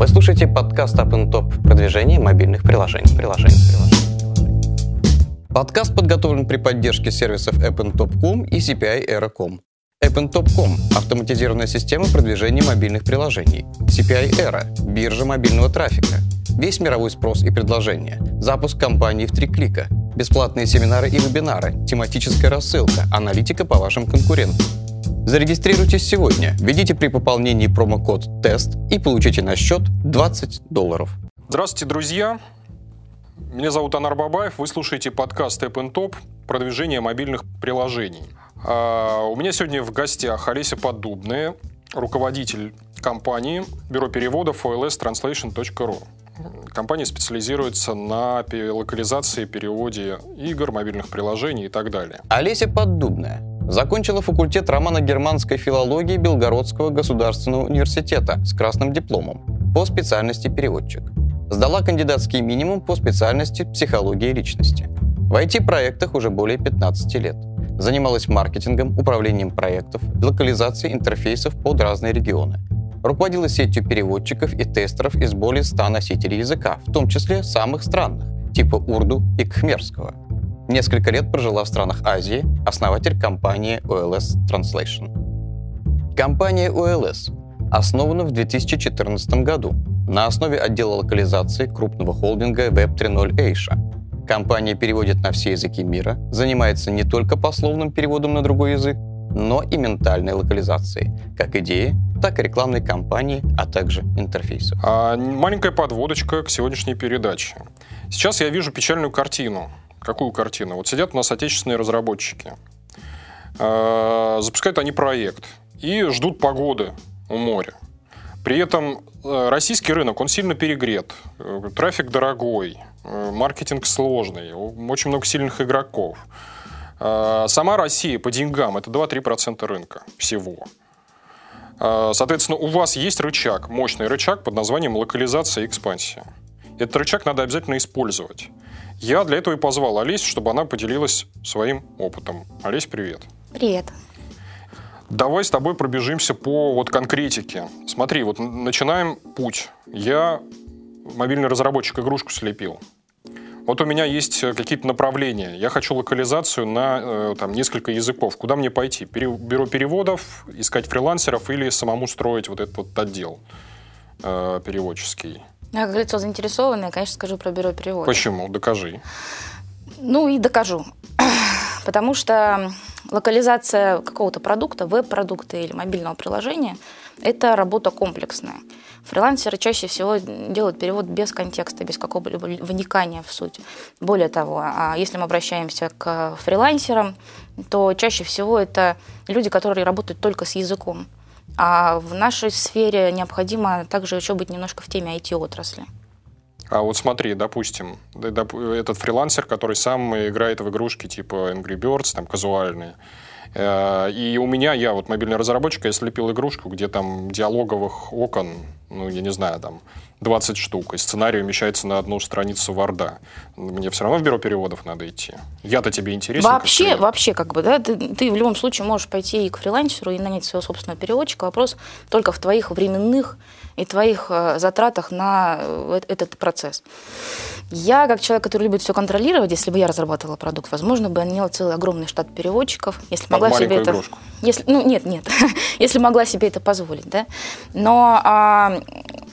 Вы слушаете подкаст Up Top продвижение мобильных приложений. приложений, приложений. Подкаст подготовлен при поддержке сервисов AppnTop.com и CPI Era.com. AppnTop.com – автоматизированная система продвижения мобильных приложений. CPI Era – биржа мобильного трафика. Весь мировой спрос и предложения. Запуск компании в три клика. Бесплатные семинары и вебинары. Тематическая рассылка. Аналитика по вашим конкурентам. Зарегистрируйтесь сегодня, введите при пополнении промокод ТЕСТ и получите на счет 20 долларов. Здравствуйте, друзья! Меня зовут Анар Бабаев, вы слушаете подкаст App Top продвижение мобильных приложений. А, у меня сегодня в гостях Олеся Поддубная, руководитель компании Бюро переводов olstranslation.ru. Компания специализируется на локализации, переводе игр, мобильных приложений и так далее. Олеся Поддубная Закончила факультет романо-германской филологии Белгородского государственного университета с красным дипломом по специальности переводчик. Сдала кандидатский минимум по специальности психологии личности. В IT-проектах уже более 15 лет. Занималась маркетингом, управлением проектов, локализацией интерфейсов под разные регионы. Руководила сетью переводчиков и тестеров из более 100 носителей языка, в том числе самых странных, типа урду и кхмерского – Несколько лет прожила в странах Азии, основатель компании OLS Translation. Компания OLS основана в 2014 году на основе отдела локализации крупного холдинга Web 3.0 Asia. Компания переводит на все языки мира, занимается не только пословным переводом на другой язык, но и ментальной локализацией, как идеи, так и рекламной кампании, а также интерфейсов. А маленькая подводочка к сегодняшней передаче. Сейчас я вижу печальную картину. Какую картину? Вот сидят у нас отечественные разработчики, э, запускают они проект и ждут погоды у моря. При этом э, российский рынок, он сильно перегрет, э, трафик дорогой, маркетинг сложный, очень много сильных игроков. Сама Россия по деньгам это 2-3% рынка всего. Соответственно, у вас есть рычаг, мощный рычаг под названием локализация и экспансия. Этот рычаг надо обязательно использовать. Я для этого и позвал Олесь, чтобы она поделилась своим опытом. Олесь, привет. Привет. Давай с тобой пробежимся по вот конкретике. Смотри, вот начинаем путь. Я мобильный разработчик игрушку слепил. Вот у меня есть какие-то направления. Я хочу локализацию на э, там, несколько языков. Куда мне пойти? Бюро переводов, искать фрилансеров или самому строить вот этот вот отдел э, переводческий? Я, как лицо заинтересованное, конечно, скажу про бюро перевода. Почему? Докажи. Ну и докажу. Потому что локализация какого-то продукта, веб-продукта или мобильного приложения – это работа комплексная. Фрилансеры чаще всего делают перевод без контекста, без какого-либо вникания в суть. Более того, а если мы обращаемся к фрилансерам, то чаще всего это люди, которые работают только с языком. А в нашей сфере необходимо также еще быть немножко в теме IT-отрасли. А вот смотри, допустим, этот фрилансер, который сам играет в игрушки типа Angry Birds, там казуальные, и у меня, я вот мобильный разработчик, я слепил игрушку, где там диалоговых окон, ну, я не знаю, там 20 штук, и сценарий умещается на одну страницу Варда. Мне все равно в бюро переводов надо идти. Я-то тебе интересен. Вообще, как вообще, как бы, да, ты, ты в любом случае можешь пойти и к фрилансеру и нанять своего собственного переводчика. Вопрос только в твоих временных и твоих э, затратах на э, этот процесс. Я, как человек, который любит все контролировать, если бы я разрабатывала продукт, возможно, бы я имела целый огромный штат переводчиков, если Под могла себе это... Игрушку. Если, ну, нет, нет, если могла себе это позволить, да. Но а,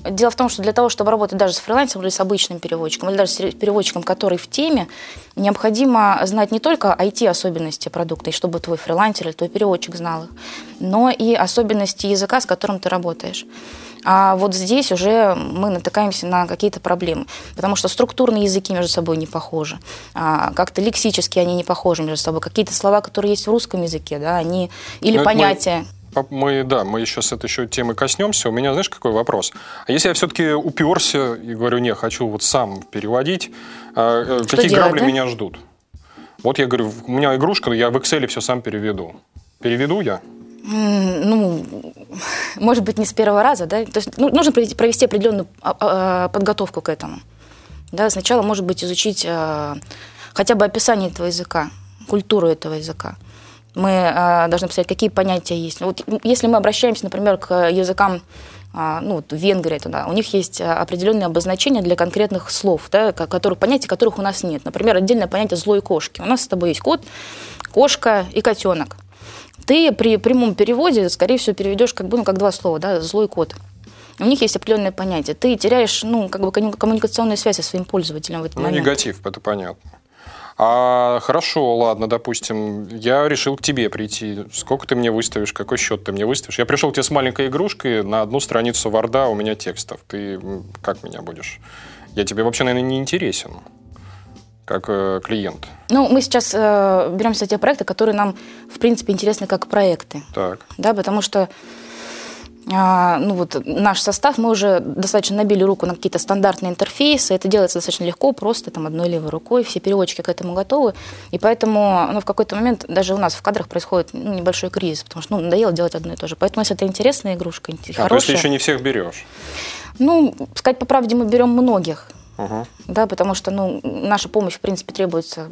дело в том, что для того, чтобы работать даже с фрилансером или с обычным переводчиком, или даже с переводчиком, который в теме, необходимо знать не только IT-особенности продукта, и чтобы твой фрилансер или твой переводчик знал их, но и особенности языка, с которым ты работаешь. А вот здесь уже мы натыкаемся на какие-то проблемы, потому что структурные языки между собой не похожи, а как-то лексически они не похожи между собой, какие-то слова, которые есть в русском языке, да, они или Но понятия. Мы, да, мы еще с этой еще темы коснемся. У меня, знаешь, какой вопрос? А если я все-таки уперся и говорю, не, хочу вот сам переводить, а, э, Что какие делать, грабли да? меня ждут? Вот я говорю, у меня игрушка, я в Excel все сам переведу. Переведу я? Ну, может быть, не с первого раза, да, то есть ну, нужно провести определенную а, а, подготовку к этому. Да, сначала, может быть, изучить а, хотя бы описание этого языка, культуру этого языка. Мы должны посмотреть, какие понятия есть. Вот если мы обращаемся, например, к языкам а, ну, вот Венгрия туда, у них есть а, определенные обозначения для конкретных слов, да, которых, понятий которых у нас нет. Например, отдельное понятие злой кошки. У нас с тобой есть кот, кошка и котенок. Ты при прямом переводе, скорее всего, переведешь как бы, ну, как два слова, да, злой кот. У них есть определенное понятие. Ты теряешь, ну, как бы коммуникационную связь со своим пользователем в этот ну, момент. негатив, это понятно. А хорошо, ладно, допустим, я решил к тебе прийти. Сколько ты мне выставишь, какой счет ты мне выставишь? Я пришел к тебе с маленькой игрушкой на одну страницу Варда, у меня текстов. Ты как меня будешь? Я тебе вообще, наверное, не интересен как э, клиент. Ну, мы сейчас э, беремся те проекты, которые нам, в принципе, интересны как проекты. Так. Да, потому что а, ну вот наш состав, мы уже достаточно набили руку на какие-то стандартные интерфейсы, это делается достаточно легко, просто там одной левой рукой, все переводчики к этому готовы, и поэтому ну, в какой-то момент даже у нас в кадрах происходит ну, небольшой кризис, потому что ну, надоело делать одно и то же. Поэтому если это интересная игрушка, а, хорошая... то есть еще не всех берешь? Ну, сказать по правде, мы берем многих, угу. да, потому что ну, наша помощь, в принципе, требуется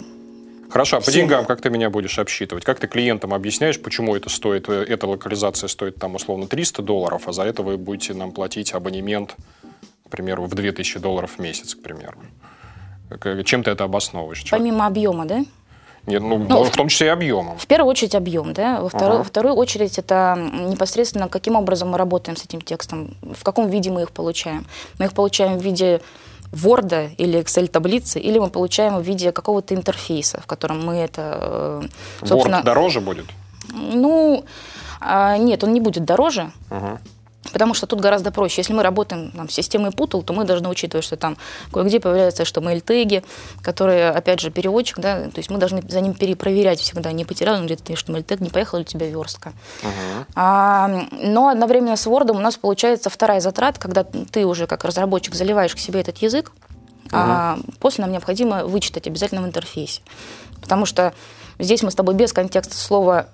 Хорошо, а по деньгам как ты меня будешь обсчитывать? Как ты клиентам объясняешь, почему это стоит, э, эта локализация стоит там условно 300 долларов, а за это вы будете нам платить абонемент, к примеру, в 2000 долларов в месяц, к примеру? Чем ты это обосновываешь? Помимо объема, да? Нет, ну, ну в, в том числе и объемом. В первую очередь объем, да. Во, вторую, ага. во вторую очередь это непосредственно каким образом мы работаем с этим текстом, в каком виде мы их получаем. Мы их получаем в виде Word или Excel таблицы, или мы получаем в виде какого-то интерфейса, в котором мы это, э, собственно... Word дороже будет? Ну, а, нет, он не будет дороже. Uh-huh. Потому что тут гораздо проще. Если мы работаем там, с системой Putl, то мы должны учитывать, что там кое-где появляются HTML-теги, которые, опять же, переводчик, да, то есть мы должны за ним перепроверять всегда, не потерял он где-то HTML-тег, не поехала ли у тебя верстка. Uh-huh. А, но одновременно с Word у нас получается вторая затрата, когда ты уже как разработчик заливаешь к себе этот язык, uh-huh. а после нам необходимо вычитать обязательно в интерфейсе. Потому что здесь мы с тобой без контекста слова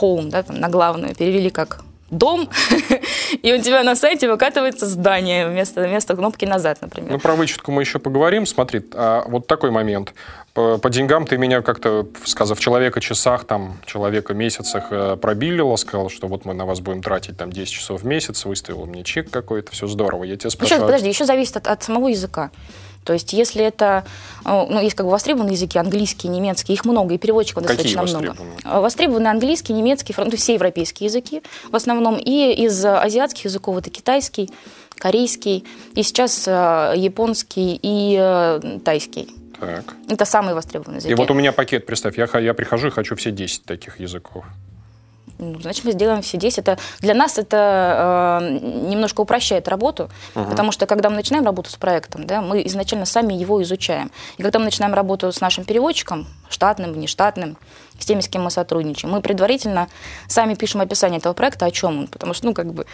home, да, там, на главную перевели как дом, и у тебя на сайте выкатывается здание вместо, вместо кнопки «назад», например. Ну, про вычетку мы еще поговорим. Смотри, а вот такой момент. По, по деньгам ты меня как-то, сказав человека часах, там, человека месяцах э, пробилила, сказал, что вот мы на вас будем тратить там 10 часов в месяц, выставил мне чек какой-то, все здорово. Я тебя спрашиваю... Сейчас, подожди, еще зависит от, от самого языка. То есть, если это, э, ну, есть как бы востребованные языки, английский, немецкий, их много, и переводчиков Какие достаточно много. Э, востребованные английский, немецкий, французский, все европейские языки в основном, и из азиатских языков это китайский, корейский, и сейчас э, японский и тайский. Так. Это самые востребованные языки. И вот у меня пакет, представь, я, я прихожу и хочу все 10 таких языков ну, значит, мы сделаем все 10. Это, для нас это э, немножко упрощает работу, uh-huh. потому что когда мы начинаем работу с проектом, да, мы изначально сами его изучаем. И когда мы начинаем работу с нашим переводчиком, штатным, внештатным, с теми, с кем мы сотрудничаем. Мы предварительно сами пишем описание этого проекта, о чем он, потому что, ну, как бы,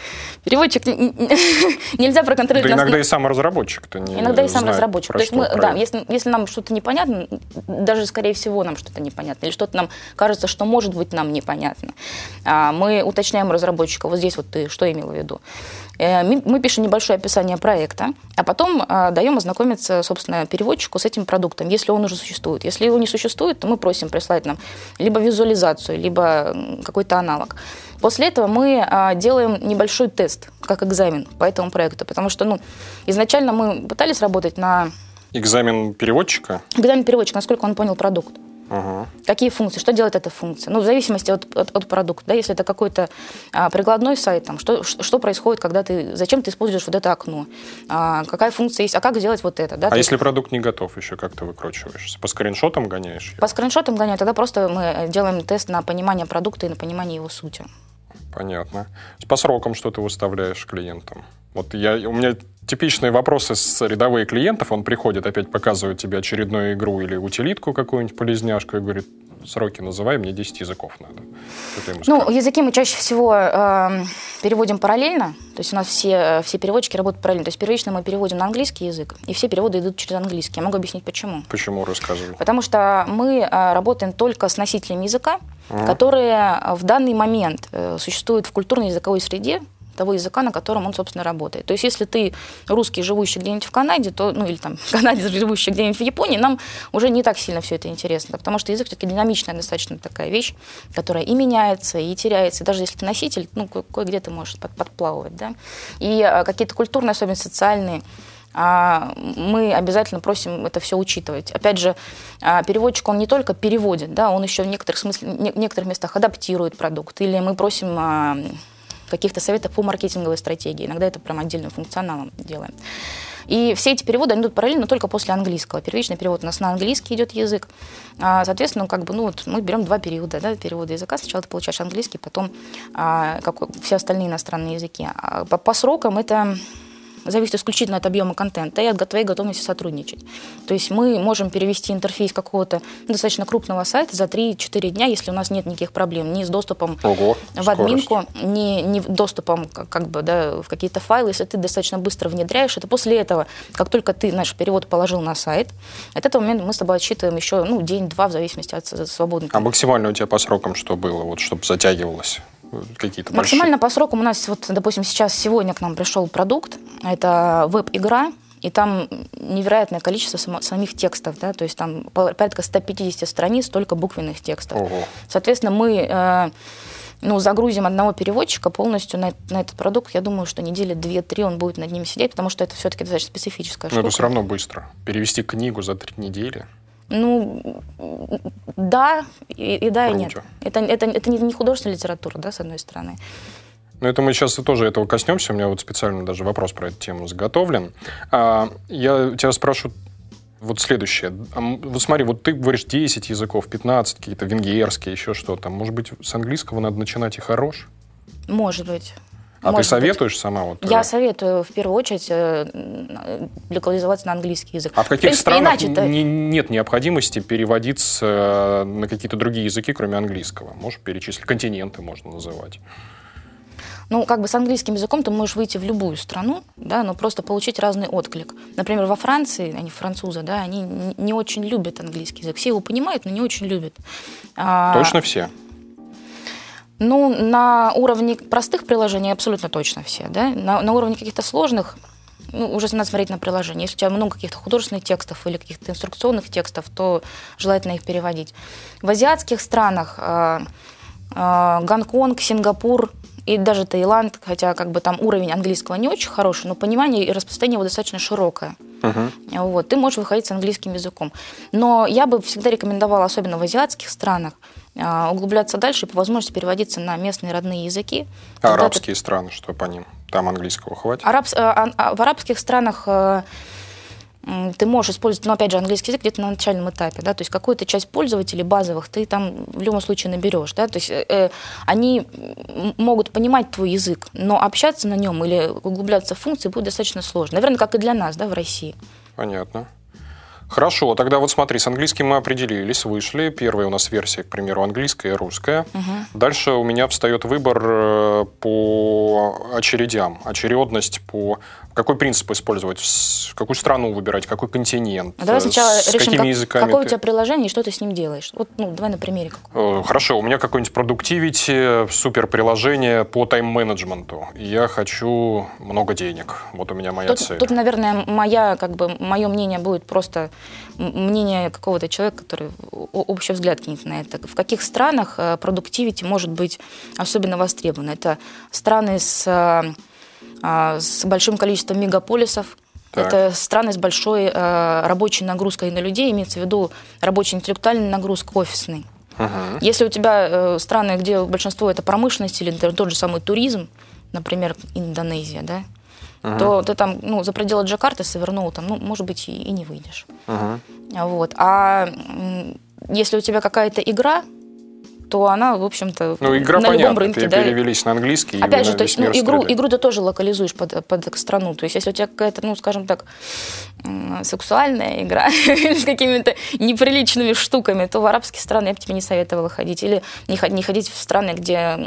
переводчик нельзя проконтролировать. Да иногда и сам разработчик-то не Иногда и сам разработчик. То есть мы, да, если, если нам что-то непонятно, даже, скорее всего, нам что-то непонятно, или что-то нам кажется, что может быть нам непонятно, а, мы уточняем разработчика, вот здесь вот ты что имел в виду. Э, мы пишем небольшое описание проекта, а потом а, даем ознакомиться, собственно, переводчику с этим продуктом, если он уже существует. Если его не существует, то мы просим прислать нам либо визуализацию, либо какой-то аналог. После этого мы а, делаем небольшой тест, как экзамен по этому проекту, потому что ну, изначально мы пытались работать на... Экзамен переводчика? Экзамен переводчика, насколько он понял продукт. Ага. Какие функции, что делает эта функция? Ну, в зависимости от, от, от продукта. Да, если это какой-то а, прикладной сайт, там, что, что происходит, когда ты, зачем ты используешь вот это окно? А, какая функция есть, а как сделать вот это? Да? А если есть... продукт не готов еще, как ты выкручиваешься? По скриншотам гоняешь? По скриншотам гоняю, тогда просто мы делаем тест на понимание продукта и на понимание его сути. Понятно. По срокам что ты выставляешь клиентам? Вот я, у меня типичные вопросы с рядовые клиентов. Он приходит, опять показывает тебе очередную игру или утилитку какую-нибудь полезняшку и говорит, сроки называй, мне 10 языков надо. Ну, языки мы чаще всего э, переводим параллельно. То есть у нас все, все переводчики работают параллельно. То есть первично мы переводим на английский язык, и все переводы идут через английский. Я могу объяснить, почему. Почему, рассказывай. Потому что мы э, работаем только с носителями языка, uh которые в данный момент э, существуют в культурно-языковой среде того языка, на котором он, собственно, работает. То есть, если ты русский, живущий где-нибудь в Канаде, то, ну, или там канадец, живущий где-нибудь в Японии, нам уже не так сильно все это интересно, потому что язык все-таки динамичная достаточно такая вещь, которая и меняется, и теряется. И даже если ты носитель, ну, кое-где ты можешь под, подплавывать, да. И а, какие-то культурные, особенно социальные, а, мы обязательно просим это все учитывать. Опять же, а, переводчик, он не только переводит, да, он еще в некоторых, смысле, в некоторых местах адаптирует продукт, или мы просим каких-то советов по маркетинговой стратегии. Иногда это прям отдельным функционалом делаем. И все эти переводы они идут параллельно только после английского. Первичный перевод у нас на английский идет язык. Соответственно, как бы, ну, вот мы берем два периода да, перевода языка. Сначала ты получаешь английский, потом как, все остальные иностранные языки. По, по срокам это зависит исключительно от объема контента и от твоей готовности сотрудничать. То есть мы можем перевести интерфейс какого-то достаточно крупного сайта за 3-4 дня, если у нас нет никаких проблем ни с доступом Ого, в админку, ни, ни доступом как бы, да, в какие-то файлы. Если ты достаточно быстро внедряешь это, после этого, как только ты наш перевод положил на сайт, от этого момента мы с тобой отсчитываем еще ну, день-два в зависимости от свободных. А максимально у тебя по срокам что было, вот, чтобы затягивалось? Какие-то Максимально большие? по срокам у нас, вот, допустим, сейчас сегодня к нам пришел продукт, это веб-игра, и там невероятное количество самих текстов, да, то есть там порядка 150 страниц только буквенных текстов. Ого. Соответственно, мы э, ну, загрузим одного переводчика полностью на, на этот продукт, я думаю, что недели две-три он будет над ним сидеть, потому что это все-таки достаточно специфическая Но штука. Но это все равно быстро. Перевести книгу за три недели. Ну, да, и, и да, и нет. Это, это, это не, не художественная литература, да, с одной стороны. Ну, это мы сейчас тоже этого коснемся. У меня вот специально даже вопрос про эту тему заготовлен. А, я тебя спрошу вот следующее. Вот смотри, вот ты говоришь 10 языков, 15, какие-то венгерские, еще что-то. Может быть, с английского надо начинать и хорош? Может быть. А ты советуешь быть. сама? Вот, Я э, советую в первую очередь э, локализоваться на английский язык. А в каких в принципе, странах не, нет необходимости переводиться э, на какие-то другие языки, кроме английского? Можешь перечислить? Континенты можно называть. Ну, как бы с английским языком ты можешь выйти в любую страну, да, но просто получить разный отклик. Например, во Франции, они французы, да, они не очень любят английский язык. Все его понимают, но не очень любят. А, Точно все? Ну, на уровне простых приложений абсолютно точно все, да. На, на уровне каких-то сложных, ну, уже надо смотреть на приложение. Если у тебя много каких-то художественных текстов или каких-то инструкционных текстов, то желательно их переводить. В азиатских странах э, э, Гонконг, Сингапур и даже Таиланд, хотя как бы там уровень английского не очень хороший, но понимание и распространение его достаточно широкое. Uh-huh. Вот, ты можешь выходить с английским языком. Но я бы всегда рекомендовала, особенно в азиатских странах, углубляться дальше и по возможности переводиться на местные родные языки. А арабские ты... страны, что по ним? Там английского хватит? Араб... А, а, в арабских странах э, ты можешь использовать, ну, опять же, английский язык где-то на начальном этапе, да, то есть какую-то часть пользователей базовых ты там в любом случае наберешь, да, то есть э, э они могут понимать твой язык, но общаться на нем или углубляться в функции будет достаточно сложно. Наверное, как и для нас, да, в России. Понятно. Хорошо, тогда вот смотри, с английским мы определились, вышли. Первая у нас версия, к примеру, английская и русская. Угу. Дальше у меня встает выбор э, по очередям, очередность по какой принцип использовать, какую страну выбирать, какой континент, а давай сначала с решим, какими как, языками какое ты... у тебя приложение и что ты с ним делаешь. Вот, ну, давай на примере. Какой. Э, хорошо, у меня какое-нибудь продуктивити, супер приложение по тайм-менеджменту. Я хочу много денег. Вот у меня моя тут, цель. Тут, наверное, моя, как бы, мое мнение будет просто мнение какого-то человека, который общий взгляд кинет на это. В каких странах э, продуктивити может быть особенно востребовано? Это страны с э, с большим количеством мегаполисов. Так. Это страны с большой э, рабочей нагрузкой на людей, имеется в виду рабочая интеллектуальная нагрузка офисной. Угу. Если у тебя э, страны, где большинство это промышленность или тот же самый туризм, например, Индонезия, да, угу. то ты там ну, за пределы Джакарты свернул, там, ну, может быть, и, и не выйдешь. Угу. Вот. А если у тебя какая-то игра, то она, в общем-то, ну, игра на понятно, любом рынке. да, перевелись на английский. Опять же, то есть, ну, игру, игру ты тоже локализуешь под, под страну. То есть, если у тебя какая-то, ну, скажем так, сексуальная игра с какими-то неприличными штуками, то в арабские страны я бы тебе не советовала ходить. Или не, не ходить в страны, где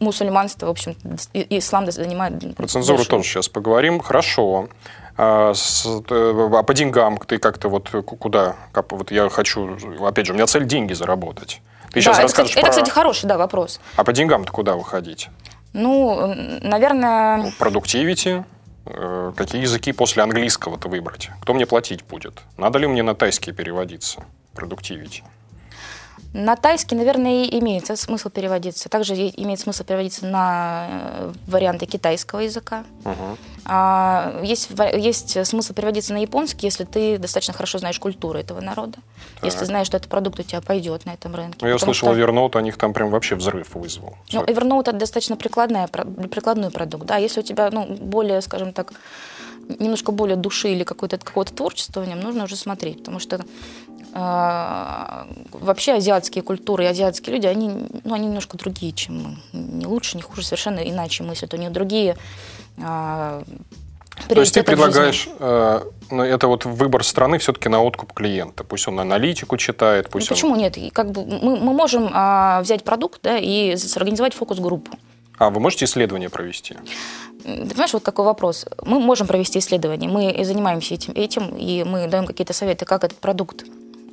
мусульманство, в общем, ислам занимает... Про цензуру больше. тоже сейчас поговорим. Хорошо. А, с, а по деньгам ты как-то вот куда? Как, вот я хочу, опять же, у меня цель деньги заработать. Ты сейчас да, это, кстати, про... это, кстати, хороший да, вопрос. А по деньгам-то куда выходить? Ну, наверное... Продуктивити. Э, какие языки после английского-то выбрать? Кто мне платить будет? Надо ли мне на тайский переводиться? Продуктивити. На тайский, наверное, и имеет смысл переводиться. Также имеет смысл переводиться на э, варианты китайского языка. Угу. А, есть, есть смысл переводиться на японский, если ты достаточно хорошо знаешь культуру этого народа. Так. Если знаешь, что этот продукт у тебя пойдет на этом рынке. Ну, я слышал, что... Evernote у них там прям вообще взрыв вызвал. Ну, Evernote это достаточно прикладная, прикладной продукт. Да, если у тебя ну, более, скажем так, немножко более души или какое-то какое-то творчество в нем, нужно уже смотреть, потому что э, вообще азиатские культуры и азиатские люди, они, ну, они немножко другие, чем мы. Не лучше, не хуже, совершенно иначе мыслят. У них другие то есть ты предлагаешь, э, ну, это вот выбор страны все-таки на откуп клиента. Пусть он аналитику читает, пусть ну, Почему он... нет? Как бы мы, мы можем э, взять продукт да, и сорганизовать фокус-группу. А, вы можете исследование провести? Ты понимаешь, вот какой вопрос. Мы можем провести исследование, мы занимаемся этим, этим и мы даем какие-то советы, как этот продукт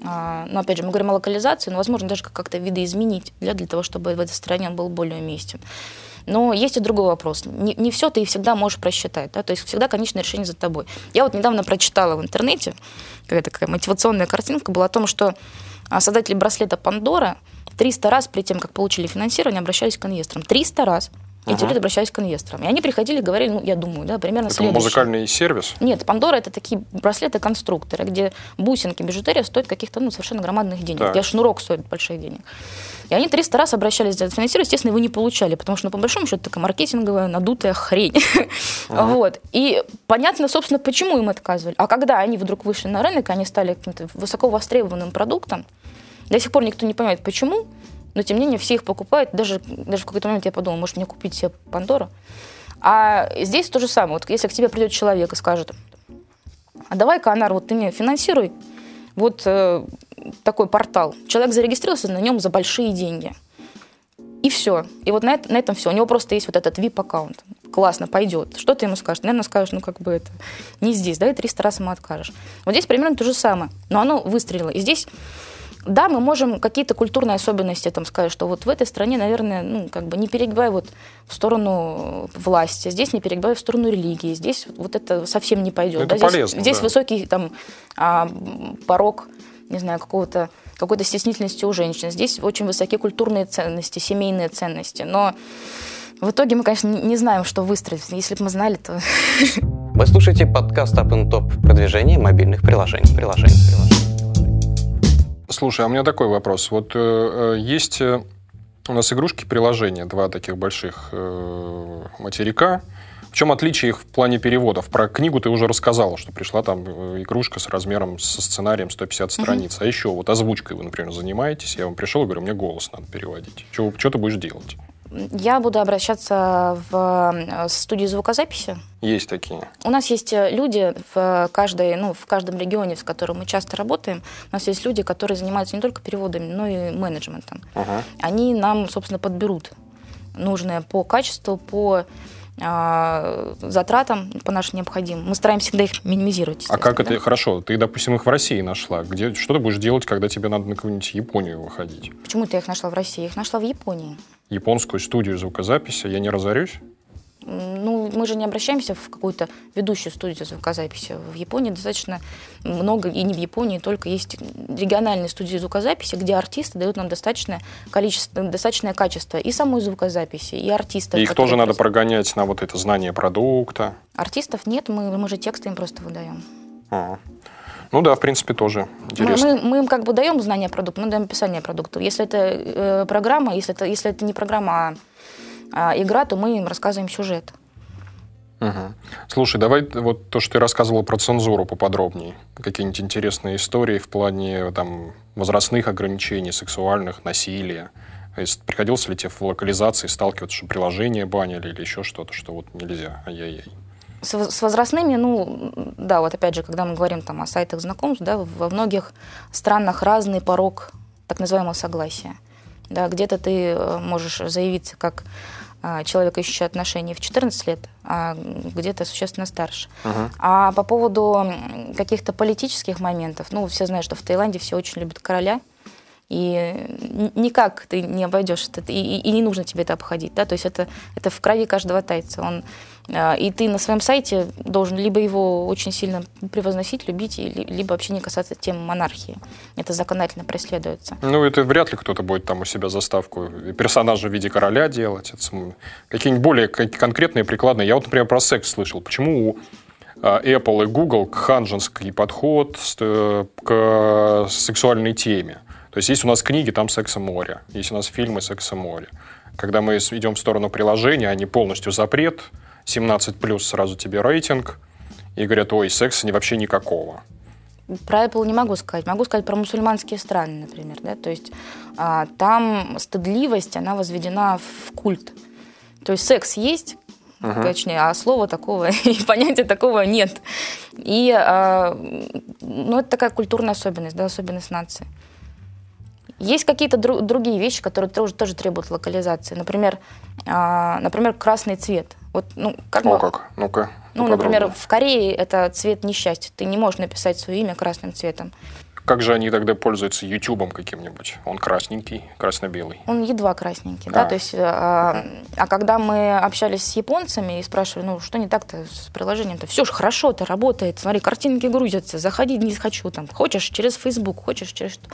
а, но опять же, мы говорим о локализации, но возможно даже как-то видоизменить для, для того, чтобы в этой стране он был более уместен. Но есть и другой вопрос. Не, не все ты и всегда можешь просчитать. Да? То есть всегда конечное решение за тобой. Я вот недавно прочитала в интернете, какая-то такая мотивационная картинка была о том, что а, создатели браслета Пандора 300 раз перед тем, как получили финансирование, обращались к инвесторам. 300 раз. Ага. люди обращались к инвесторам. И они приходили и говорили, ну, я думаю, да, примерно это следующее. музыкальный сервис? Нет, Пандора это такие браслеты-конструкторы, где бусинки, бижутерия стоят каких-то ну, совершенно громадных денег, так. где шнурок стоит больших денег. И они 300 раз обращались за финансирование, естественно, его не получали, потому что, ну, по большому счету, такая маркетинговая надутая хрень. Ага. Вот. И понятно, собственно, почему им отказывали. А когда они вдруг вышли на рынок, они стали каким-то высоко востребованным продуктом, до сих пор никто не понимает, почему, но тем не менее все их покупают. Даже, даже в какой-то момент я подумала, может мне купить себе Пандору. А здесь то же самое. Вот если к тебе придет человек и скажет, а давай, Канар, вот ты мне финансируй вот э, такой портал. Человек зарегистрировался на нем за большие деньги. И все. И вот на, это, на этом все. У него просто есть вот этот VIP-аккаунт. Классно, пойдет. Что ты ему скажешь? Наверное, скажешь, ну как бы это не здесь, да, и 300 раз ему откажешь. Вот здесь примерно то же самое. Но оно выстрелило. И здесь да, мы можем какие-то культурные особенности там сказать, что вот в этой стране, наверное, ну, как бы не перегибай вот в сторону власти, здесь не перегибай в сторону религии, здесь вот это совсем не пойдет. Это да, полезно, здесь, здесь да. высокий там а, порог, не знаю, какого-то какой-то стеснительности у женщин. Здесь очень высокие культурные ценности, семейные ценности. Но в итоге мы, конечно, не знаем, что выстроить. Если бы мы знали, то... Вы слушаете подкаст Up and Top продвижение мобильных приложений. приложений, приложений. Слушай, а у меня такой вопрос. Вот э, э есть э, у нас игрушки, приложения, два таких больших э, материка. В чем отличие их в плане переводов? Про книгу ты уже рассказала, что пришла там э, игрушка с размером, со сценарием 150 страниц. Mm-hmm. А еще вот озвучкой вы, например, занимаетесь. Я вам пришел и говорю, мне голос надо переводить. Что, что ты будешь делать? Я буду обращаться в э, студию звукозаписи. Есть такие. У нас есть э, люди в, каждой, ну, в каждом регионе, с которым мы часто работаем. У нас есть люди, которые занимаются не только переводами, но и менеджментом. Ага. Они нам, собственно, подберут нужное по качеству, по затратам по нашим необходимым. Мы стараемся всегда их минимизировать. А как да? это хорошо? Ты, допустим, их в России нашла. Где, что ты будешь делать, когда тебе надо на какую-нибудь Японию выходить? Почему ты их нашла в России? Я их нашла в Японии. Японскую студию звукозаписи, я не разорюсь? Ну, мы же не обращаемся в какую-то ведущую студию звукозаписи. В Японии достаточно много, и не в Японии, только есть региональные студии звукозаписи, где артисты дают нам достаточное количество, достаточное качество и самой звукозаписи, и артистов. И их тоже надо прогонять на вот это знание продукта. Артистов нет, мы, мы же тексты им просто выдаем. А. Ну да, в принципе, тоже интересно. Мы, мы, мы им как бы даем знание продукта, мы даем описание продукта. Если это э, программа, если это, если это не программа, а а, игра, то мы им рассказываем сюжет. Угу. Слушай, давай вот то, что ты рассказывала про цензуру поподробнее. Какие-нибудь интересные истории в плане там, возрастных ограничений, сексуальных, насилия. Приходилось ли тебе в локализации сталкиваться, что приложение банили или еще что-то, что вот нельзя, ай-яй-яй? С, с возрастными, ну, да, вот опять же, когда мы говорим там о сайтах знакомств, да, во многих странах разный порог так называемого согласия. Да, где-то ты э, можешь заявиться как а, человек, ищущий отношения в 14 лет, а где-то существенно старше. Uh-huh. А по поводу каких-то политических моментов, ну, все знают, что в Таиланде все очень любят короля, И никак ты не обойдешь это, и, и не нужно тебе это обходить. Да? То есть это, это в крови каждого тайца. Он, а, и ты на своем сайте должен либо его очень сильно превозносить, любить, либо вообще не касаться темы монархии. Это законодательно преследуется. Ну, это вряд ли кто-то будет там у себя заставку персонажа в виде короля делать. Какие-нибудь более конкретные, прикладные. Я вот, например, про секс слышал. Почему у а, Apple и Google ханжинский подход э, к сексуальной теме? То есть есть у нас книги, там секса море. Есть у нас фильмы секса море. Когда мы идем в сторону приложения, они полностью запрет, 17 плюс сразу тебе рейтинг, и говорят, ой, секса вообще никакого. Про Apple не могу сказать. Могу сказать про мусульманские страны, например. Да? То есть а, там стыдливость, она возведена в культ. То есть секс есть, uh-huh. точнее, а слова такого и понятия такого нет. И а, ну, это такая культурная особенность, да, особенность нации. Есть какие-то дру- другие вещи, которые тоже, тоже требуют локализации. Например, а, например, красный цвет. Вот, ну, как О, как? Ну-ка. Ну, например, в Корее это цвет несчастья. Ты не можешь написать свое имя красным цветом. Как же они тогда пользуются Ютубом каким-нибудь? Он красненький, красно-белый. Он едва красненький, а. да. То есть, а, а когда мы общались с японцами и спрашивали, ну что не так-то с приложением-то? Все же хорошо, это работает. Смотри, картинки грузятся, заходи, не хочу там. Хочешь через Facebook, хочешь через что.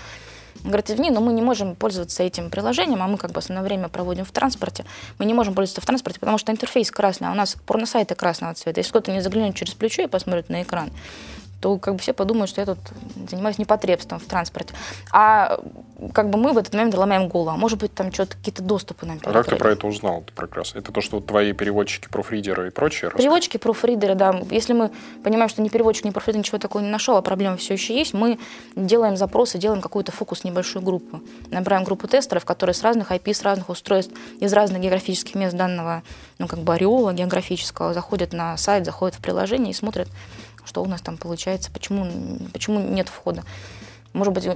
Говорит, извини, но мы не можем пользоваться этим приложением, а мы как бы основное время проводим в транспорте. Мы не можем пользоваться в транспорте, потому что интерфейс красный, а у нас порносайты красного цвета. Если кто-то не заглянет через плечо и посмотрит на экран, то как бы все подумают, что я тут занимаюсь непотребством в транспорте. А как бы мы в этот момент ломаем голову. А может быть, там что-то какие-то доступы нам А как ты про это узнал? Это прекрасно. Это то, что твои переводчики, профридеры и прочее? Переводчики, профридеры, да. Если мы понимаем, что ни переводчик, ни профридер ничего такого не нашел, а проблема все еще есть, мы делаем запросы, делаем какую-то фокус, небольшую группу. Набираем группу тестеров, которые с разных IP, с разных устройств, из разных географических мест данного, ну, как бы ореола географического, заходят на сайт, заходят в приложение и смотрят, что у нас там получается, почему, почему нет входа. Может быть,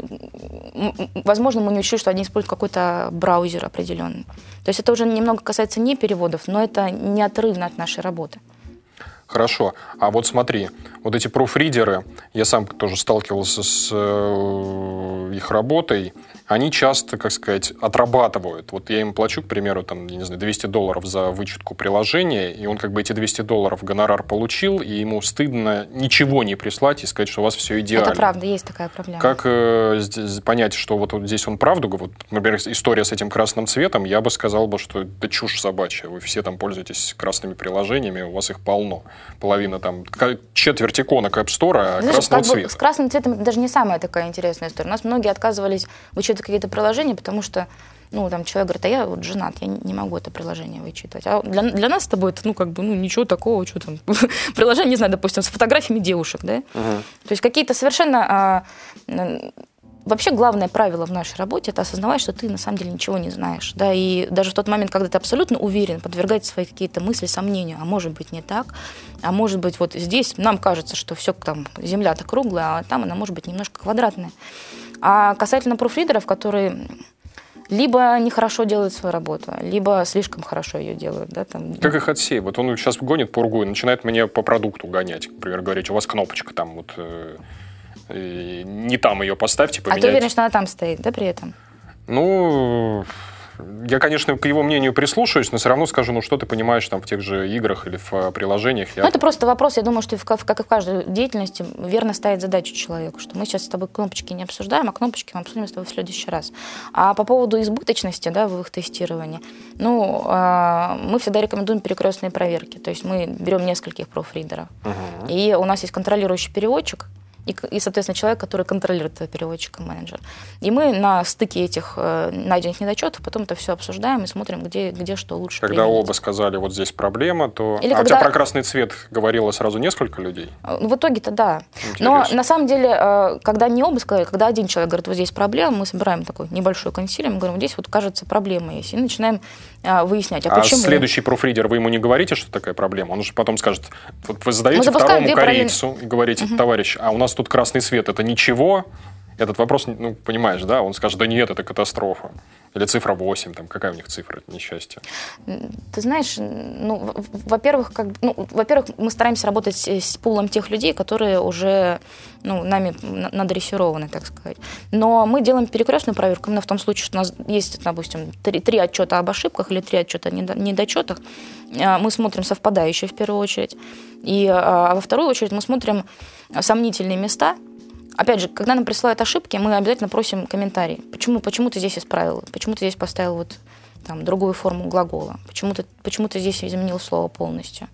возможно, мы не учли, что они используют какой-то браузер определенный. То есть это уже немного касается не переводов, но это неотрывно от нашей работы. Хорошо. А вот смотри, вот эти профридеры, я сам тоже сталкивался с э, их работой, они часто, как сказать, отрабатывают. Вот я им плачу, к примеру, там, я не знаю, 200 долларов за вычетку приложения, и он как бы эти 200 долларов гонорар получил, и ему стыдно ничего не прислать и сказать, что у вас все идеально. Это правда, есть такая проблема. Как э, понять, что вот, вот здесь он правду, вот, например, история с этим красным цветом, я бы сказал бы, что это чушь собачья. Вы все там пользуетесь красными приложениями, у вас их полно. Половина там, четверть иконок App Store, а Знаешь, красного как цвета. Бы с красным цветом это даже не самая такая интересная история. У нас многие отказывались вычитать какие-то приложения, потому что ну, там человек говорит, а я вот женат, я не могу это приложение вычитывать. А для, для нас с тобой это, ну, как бы, ну, ничего такого, что там, приложение, не знаю, допустим, с фотографиями девушек, да? Uh-huh. То есть какие-то совершенно... А, вообще главное правило в нашей работе это осознавать, что ты на самом деле ничего не знаешь. Да, и даже в тот момент, когда ты абсолютно уверен, подвергать свои какие-то мысли сомнению, а может быть не так, а может быть вот здесь нам кажется, что все там, земля-то круглая, а там она может быть немножко квадратная. А касательно пруфридеров, которые либо нехорошо делают свою работу, либо слишком хорошо ее делают. Да, там. Как их отсеять? Вот он сейчас гонит пургу и начинает мне по продукту гонять. Например, говорить, у вас кнопочка там вот... Э, не там ее поставьте, поменяйте. А ты уверен, что она там стоит, да, при этом? Ну, я, конечно, к его мнению прислушаюсь, но все равно скажу, ну что ты понимаешь там в тех же играх или в приложениях. Я... Ну, это просто вопрос, я думаю, что в, как и в каждой деятельности верно ставить задачу человеку, что мы сейчас с тобой кнопочки не обсуждаем, а кнопочки мы обсудим с тобой в следующий раз. А по поводу избыточности да, в их тестировании, ну, э, мы всегда рекомендуем перекрестные проверки. То есть мы берем нескольких профридеров. Угу. И у нас есть контролирующий переводчик, и, и, соответственно, человек, который контролирует переводчик и менеджер. И мы на стыке этих э, найденных недочетов потом это все обсуждаем и смотрим, где, где что лучше Когда применить. оба сказали, вот здесь проблема, то... Или а когда... у тебя про красный цвет говорило сразу несколько людей? Э, ну, в итоге-то да. Интересно. Но на самом деле, э, когда не оба сказали, когда один человек говорит, вот здесь проблема, мы собираем такой небольшой консилиум, говорим, здесь вот, кажется, проблема есть. И начинаем выяснять, а, а почему. следующий профридер, вы ему не говорите, что такая проблема? Он же потом скажет, вот вы задаете второму корейцу параллельно... и говорите, угу. товарищ, а у нас тут красный свет, это ничего, Этот вопрос, ну, понимаешь, да, он скажет, да нет, это катастрофа. Или цифра 8, там, какая у них цифра несчастья? Ты знаешь, ну, во-первых, как, ну, во-первых, мы стараемся работать с, пулом тех людей, которые уже ну, нами надрессированы, так сказать. Но мы делаем перекрестную проверку именно в том случае, что у нас есть, допустим, три, три отчета об ошибках или три отчета о недочетах. А, мы смотрим совпадающие в первую очередь. И а во вторую очередь мы смотрим сомнительные места, Опять же, когда нам присылают ошибки, мы обязательно просим комментарий. Почему, почему ты здесь исправил? Почему ты здесь поставил вот там другую форму глагола? Почему ты, почему ты здесь изменил слово полностью?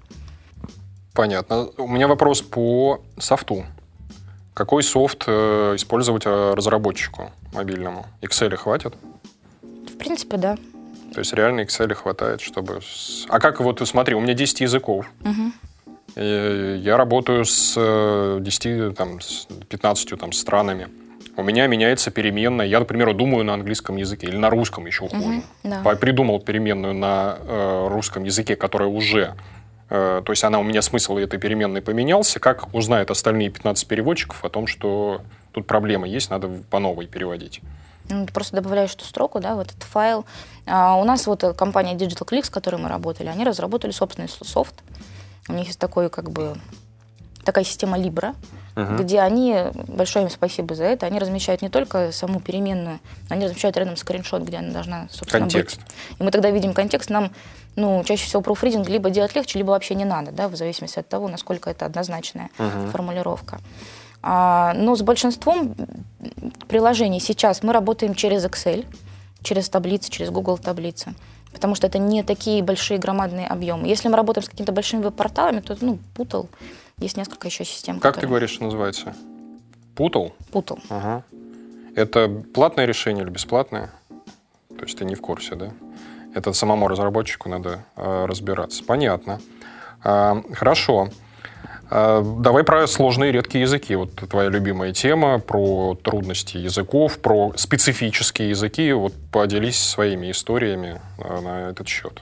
Понятно. У меня вопрос по софту. Какой софт э, использовать э, разработчику мобильному? Excel хватит? В принципе, да. То есть реально Excel хватает, чтобы... А как вот, смотри, у меня 10 языков. Угу. Я работаю с 10, э, там, с 15 там, странами. У меня меняется переменная. Я, например, думаю на английском языке или на русском еще хуже. Угу, да. Придумал переменную на э, русском языке, которая уже... Э, то есть она у меня смысл этой переменной поменялся. Как узнают остальные 15 переводчиков о том, что тут проблема есть, надо по новой переводить? Ну, ты просто добавляешь эту строку, да, в этот файл. А у нас вот компания Digital Click, с которой мы работали, они разработали собственный софт. У них есть такой, как бы, такая система Libra, uh-huh. где они, большое им спасибо за это, они размещают не только саму переменную, они размещают рядом скриншот, где она должна, собственно, контекст. быть. И мы тогда видим контекст, нам, ну, чаще всего пруфридинг либо делать легче, либо вообще не надо, да, в зависимости от того, насколько это однозначная uh-huh. формулировка. А, но с большинством приложений сейчас мы работаем через Excel, через таблицы, через Google таблицы потому что это не такие большие громадные объемы. Если мы работаем с какими-то большими веб-порталами, то ну, путал. Есть несколько еще систем. Как которые... ты говоришь, что называется? Путал? Путал. Ага. Это платное решение или бесплатное? То есть ты не в курсе, да? Это самому разработчику надо э, разбираться. Понятно. Э, хорошо. А, давай про сложные редкие языки. Вот твоя любимая тема, про трудности языков, про специфические языки. Вот поделись своими историями а, на этот счет.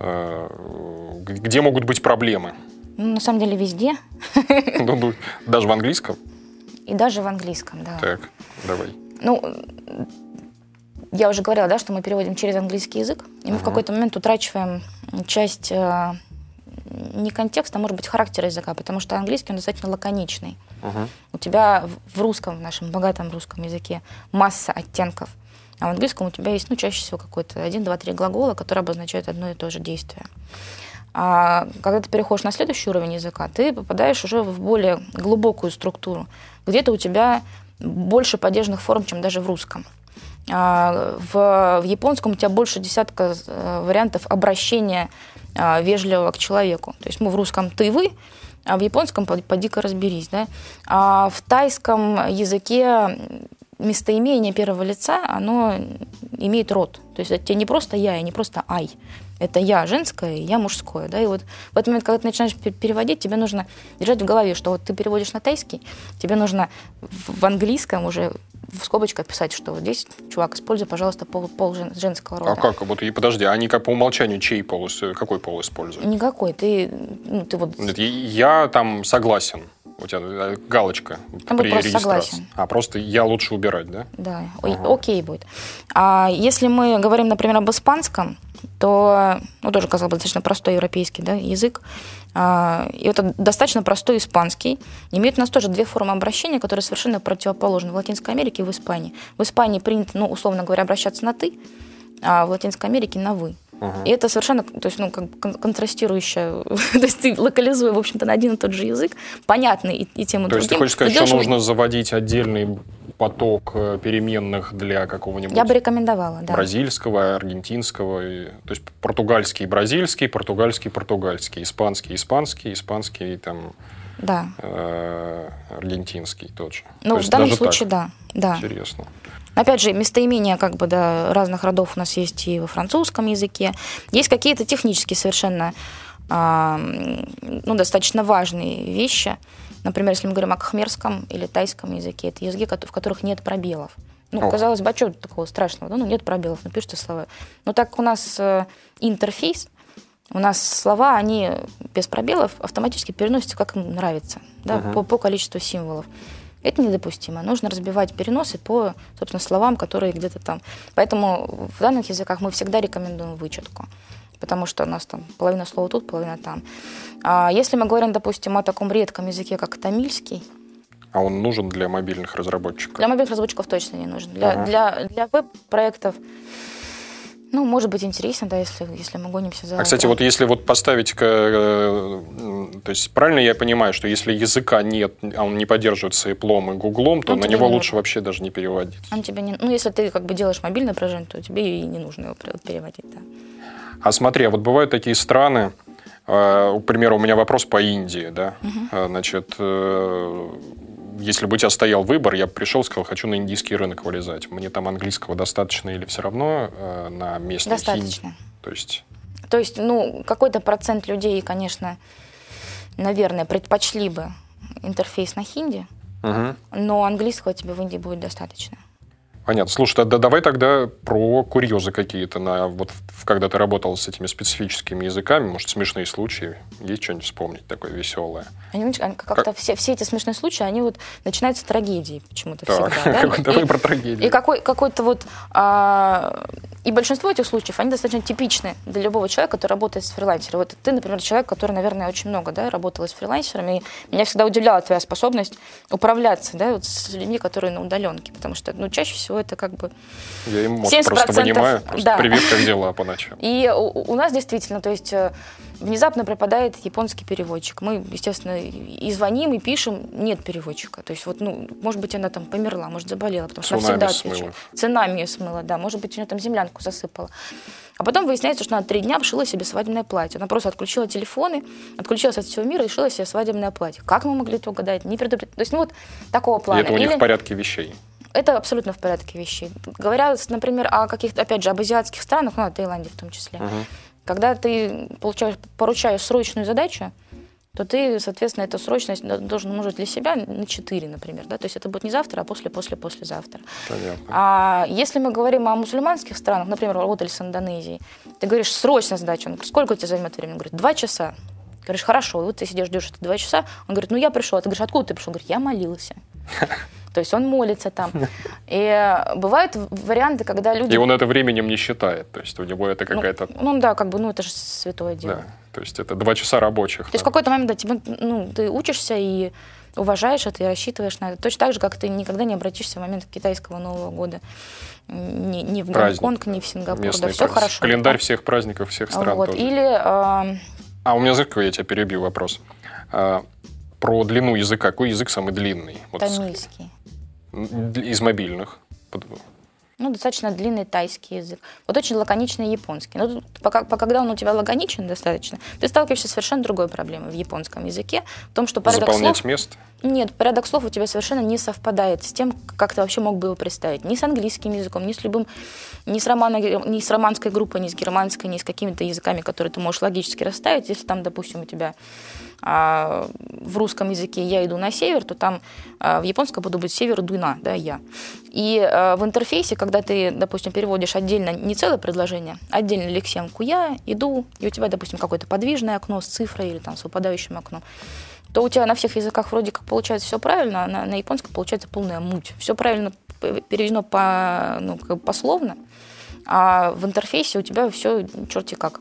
А, где могут быть проблемы? Ну, на самом деле везде. Ну, ну, даже в английском? И даже в английском, да. Так, давай. Ну, я уже говорила, да, что мы переводим через английский язык, и мы в какой-то момент утрачиваем часть не контекст, а может быть характер языка, потому что английский он достаточно лаконичный. Uh-huh. У тебя в русском, в нашем богатом русском языке масса оттенков, а в английском у тебя есть, ну, чаще всего какой-то один, два, три глагола, которые обозначают одно и то же действие. А когда ты переходишь на следующий уровень языка, ты попадаешь уже в более глубокую структуру. Где-то у тебя больше падежных форм, чем даже в русском. А в, в японском у тебя больше десятка э, вариантов обращения а, вежливого к человеку. То есть мы в русском «ты», «вы», а в японском «поди-ка разберись». Да? А в тайском языке местоимение первого лица, оно имеет род. То есть это тебе не просто я, и не просто ай. Это я женское, я мужское. Да? И вот в этот момент, когда ты начинаешь переводить, тебе нужно держать в голове, что вот ты переводишь на тайский, тебе нужно в английском уже в скобочках писать, что вот здесь, чувак, используй, пожалуйста, пол, пол женского рода. А как? Вот, и подожди, они как по умолчанию чей пол, какой пол используют? Никакой. Ты, ну, ты вот... Нет, я там согласен. У тебя э, галочка я при просто Согласен. А просто я лучше убирать, да? Да, ага. окей будет. А если мы говорим, например, об испанском, то, ну, тоже, казалось бы, достаточно простой европейский да, язык, а, и это достаточно простой испанский. Имеет у нас тоже две формы обращения, которые совершенно противоположны в Латинской Америке и в Испании. В Испании принято, ну, условно говоря, обращаться на «ты», а в Латинской Америке на «вы». Uh-huh. И это совершенно, то есть, ну, как контрастирующее, то есть ты локализуя, в общем-то, на один и тот же язык, понятный и, и тем и То есть ты хочешь сказать, что нужно заводить отдельный поток э, переменных для какого-нибудь... Я бы рекомендовала, да. Бразильского, аргентинского, и, то есть португальский, бразильский, португальский, португальский, испанский, испанский, испанский, там... Да. Э, аргентинский тот же. Ну, в данном случае, так. да. да. Интересно. Опять же, местоимения как бы, да, разных родов у нас есть и во французском языке. Есть какие-то технические совершенно а, ну, достаточно важные вещи. Например, если мы говорим о кхмерском или тайском языке, это языки, в которых нет пробелов. Ну, О. казалось бы, а что такого страшного? Ну, нет пробелов, напишите слова. Но так как у нас э, интерфейс, у нас слова, они без пробелов автоматически переносятся, как им нравится, да, uh-huh. по, по количеству символов. Это недопустимо. Нужно разбивать переносы по, собственно, словам, которые где-то там. Поэтому в данных языках мы всегда рекомендуем вычетку потому что у нас там половина слова тут, половина там. А если мы говорим, допустим, о таком редком языке, как тамильский, а он нужен для мобильных разработчиков? Для мобильных разработчиков точно не нужен. Для, ага. для, для веб-проектов ну, может быть, интересно, да, если, если мы гонимся за... А, кстати, вот если вот поставить... Э, то есть правильно я понимаю, что если языка нет, а он не поддерживается Apple и Google, то он на него лучше вообще даже не переводить? Он тебе не... Ну, если ты как бы делаешь мобильное приложение, то тебе и не нужно его переводить, да. А смотри, а вот бывают такие страны, э, к примеру, у меня вопрос по Индии, да, угу. значит, э, если бы у тебя стоял выбор, я пришел и сказал, хочу на индийский рынок вылезать. Мне там английского достаточно или все равно на местный Достаточно. Хинди? То есть... То есть, ну, какой-то процент людей, конечно, наверное, предпочли бы интерфейс на хинди, угу. но английского тебе в Индии будет достаточно. Понятно. Слушай, да, давай тогда про курьезы какие-то. На, вот когда ты работал с этими специфическими языками, может, смешные случаи. Есть что-нибудь вспомнить такое веселое? Они, как-то как? все, все эти смешные случаи, они вот начинаются с трагедии почему-то так. всегда. Да? Давай и, про трагедию. И какой, какой-то вот... А, и большинство этих случаев, они достаточно типичны для любого человека, который работает с фрилансером. Вот ты, например, человек, который, наверное, очень много да, работал с фрилансерами, и меня всегда удивляла твоя способность управляться да, вот с людьми, которые на удаленке, потому что ну, чаще всего это как бы... Я ему мозг просто понимаю. Просто да. привет, как дела по ночам. И у, у нас действительно, то есть э, внезапно пропадает японский переводчик. Мы, естественно, и звоним, и пишем, нет переводчика. То есть вот, ну, может быть, она там померла, может, заболела, потому что Цунами она всегда отвечает. Цунами ее смыла, да. Может быть, у нее там землянку засыпала. А потом выясняется, что она три дня шила себе свадебное платье. Она просто отключила телефоны, отключилась от всего мира и шила себе свадебное платье. Как мы могли это угадать? Не предупредить. То есть, ну вот такого плана. И это у них Или... в порядке вещей. Это абсолютно в порядке вещей. Говоря, например, о каких-то, опять же, об азиатских странах, ну, о Таиланде в том числе, uh-huh. когда ты получаешь, поручаешь срочную задачу, то ты, соответственно, эту срочность должен умножить для себя на 4, например. Да? То есть это будет не завтра, а после, после, послезавтра. Понятно. А если мы говорим о мусульманских странах, например, работали с Индонезией, ты говоришь, срочная задача, он говорит, сколько у тебя займет времени? Он говорит, два часа. Говоришь, хорошо, и вот ты сидишь, ждешь это два часа. Он говорит, ну я пришел. А ты говоришь, откуда ты пришел? Он говорит, я молился. То есть он молится там. И бывают варианты, когда люди... И он это временем не считает. То есть у него это ну, какая-то... Ну, ну да, как бы, ну это же святое дело. Да. То есть это два часа рабочих. То да. есть в какой-то момент, да, тебе, ну, ты учишься и уважаешь это и рассчитываешь на это. Точно так же, как ты никогда не обратишься в момент китайского Нового года ни, ни в Гонконг, ни в Сингапур. Местный да, все хорошо. Календарь да. всех праздников всех стран вот. тоже. Или... Э... А у меня, знаешь, я тебя перебью вопрос. Про длину языка. Какой язык самый длинный? Вот Тамильский. Из мобильных. Ну, достаточно длинный тайский язык. Вот очень лаконичный японский. Но тут, пока, пока, когда он у тебя лаконичен достаточно, ты сталкиваешься с совершенно другой проблемой в японском языке. В том, что порядок Заполнять слов... место? Нет, порядок слов у тебя совершенно не совпадает с тем, как ты вообще мог бы его представить. Ни с английским языком, ни с любым, ни с, романо, ни с романской группой, ни с германской, ни с какими-то языками, которые ты можешь логически расставить. Если там, допустим, у тебя в русском языке я иду на север, то там а, в японском буду быть север дуна, да, я. И а, в интерфейсе, когда ты, допустим, переводишь отдельно не целое предложение, а отдельно лексемку я иду, и у тебя, допустим, какое-то подвижное окно с цифрой или там с выпадающим окном, то у тебя на всех языках вроде как получается все правильно, а на, на японском получается полная муть. Все правильно переведено по, ну, как бы пословно, а в интерфейсе у тебя все черти как.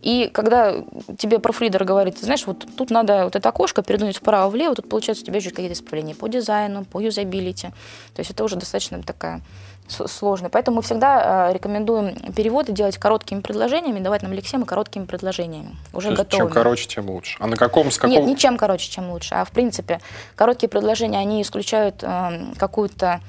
И когда тебе профридер говорит, ты знаешь, вот тут надо вот это окошко передвинуть вправо-влево, тут получается у тебя еще какие-то исправления по дизайну, по юзабилити. То есть это уже достаточно такая сложная. Поэтому мы всегда э, рекомендуем переводы делать короткими предложениями, давать нам лексемы короткими предложениями, уже готовыми. Чем короче, тем лучше. А на каком, с каком... Нет, не чем короче, чем лучше. А в принципе, короткие предложения, они исключают э, какую-то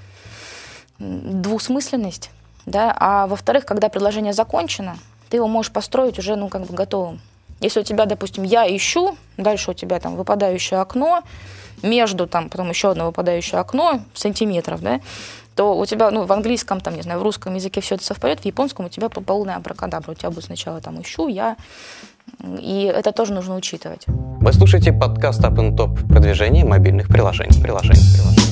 двусмысленность, да, а во-вторых, когда предложение закончено, ты его можешь построить уже, ну, как бы готовым. Если у тебя, допустим, я ищу, дальше у тебя там выпадающее окно, между там потом еще одно выпадающее окно сантиметров, да, то у тебя, ну, в английском, там, не знаю, в русском языке все это совпадет, в японском у тебя полная абракадабра. У тебя будет сначала там ищу, я, и это тоже нужно учитывать. Вы слушаете подкаст Up and Top продвижение мобильных приложений. приложений, приложений.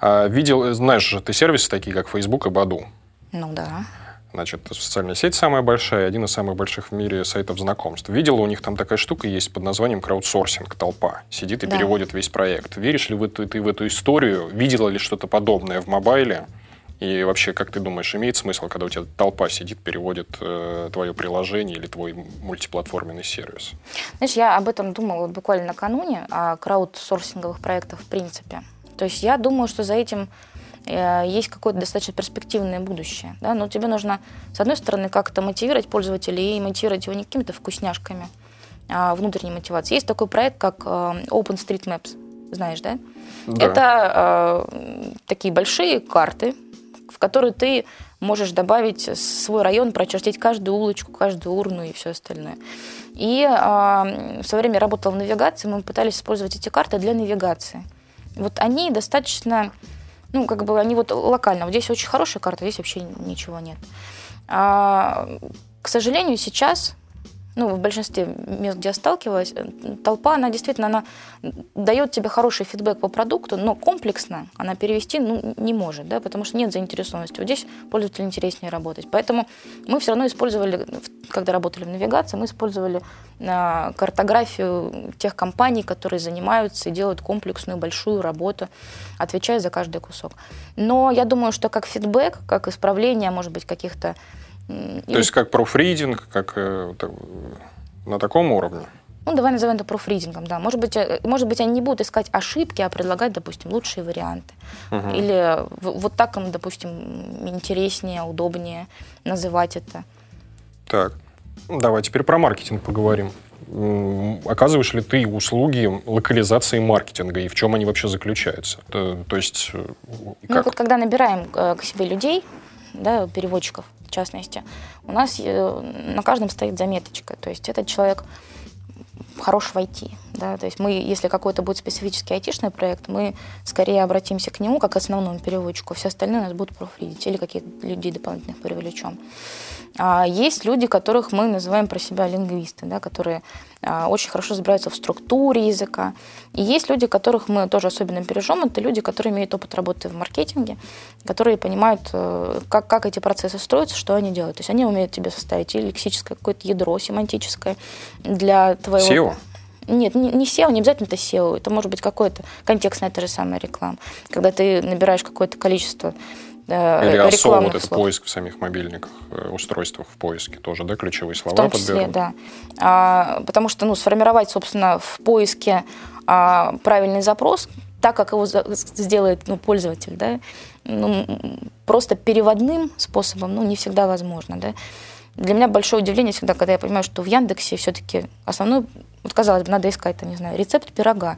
А, видел, знаешь же, ты сервисы такие, как Facebook и Badu. Ну да. Значит, социальная сеть самая большая, один из самых больших в мире сайтов знакомств. Видела, у них там такая штука есть под названием краудсорсинг, толпа. Сидит и да. переводит весь проект. Веришь ли вы, ты, ты в эту историю? Видела ли что-то подобное в мобайле? И вообще, как ты думаешь, имеет смысл, когда у тебя толпа сидит, переводит э, твое приложение или твой мультиплатформенный сервис? Знаешь, я об этом думала буквально накануне, о краудсорсинговых проектах в принципе. То есть я думаю, что за этим есть какое-то достаточно перспективное будущее. Да? Но тебе нужно, с одной стороны, как-то мотивировать пользователей и мотивировать его не какими-то вкусняшками, а внутренней мотивацией. Есть такой проект, как э, OpenStreetMaps, знаешь, да? да. Это э, такие большие карты, в который ты можешь добавить свой район, прочертить каждую улочку, каждую урну и все остальное. И э, в свое время работала в навигации, мы пытались использовать эти карты для навигации. Вот они достаточно, ну, как бы они вот локально. Вот здесь очень хорошая карта, здесь вообще ничего нет. А, к сожалению, сейчас ну, в большинстве мест, где я сталкивалась, э, толпа, она действительно, она дает тебе хороший фидбэк по продукту, но комплексно она перевести ну, не может, да, потому что нет заинтересованности. Вот здесь пользователю интереснее работать. Поэтому мы все равно использовали, когда работали в навигации, мы использовали а, картографию тех компаний, которые занимаются и делают комплексную большую работу, отвечая за каждый кусок. Но я думаю, что как фидбэк, как исправление, может быть, каких-то то есть как профридинг, как э, на таком уровне? Ну, давай назовем это профридингом, да. Может быть, э, может быть, они не будут искать ошибки, а предлагать, допустим, лучшие варианты. Угу. Или вот так им, допустим, интереснее, удобнее называть это. Так, давай теперь про маркетинг поговорим. Оказываешь ли ты услуги локализации маркетинга и в чем они вообще заключаются? То, то есть, э, как? Ну, вот когда набираем к себе людей, да, переводчиков, частности, у нас э, на каждом стоит заметочка. То есть этот человек хорош в IT. Да? То есть мы, если какой-то будет специфический айтишный проект, мы скорее обратимся к нему как к основному переводчику. Все остальные у нас будут профридить или каких-то людей дополнительных привлечем. А есть люди, которых мы называем про себя лингвисты, да, которые а, очень хорошо разбираются в структуре языка. И есть люди, которых мы тоже особенно бережем, это люди, которые имеют опыт работы в маркетинге, которые понимают, э, как, как эти процессы строятся, что они делают. То есть они умеют тебе составить и лексическое какое-то ядро семантическое для твоего... SEO? Нет, не, не SEO, не обязательно это SEO, это может быть какое-то контекстная та же самая реклама. Когда ты набираешь какое-то количество э, Или особо вот слов. поиск в самих мобильниках, э, устройствах в поиске тоже, да, ключевые слова В том числе, подберут. да. А, потому что, ну, сформировать, собственно, в поиске а, правильный запрос, так, как его сделает ну, пользователь, да, ну, просто переводным способом, ну, не всегда возможно, да. Для меня большое удивление всегда, когда я понимаю, что в Яндексе все-таки основной, вот казалось бы, надо искать, там, не знаю, рецепт пирога.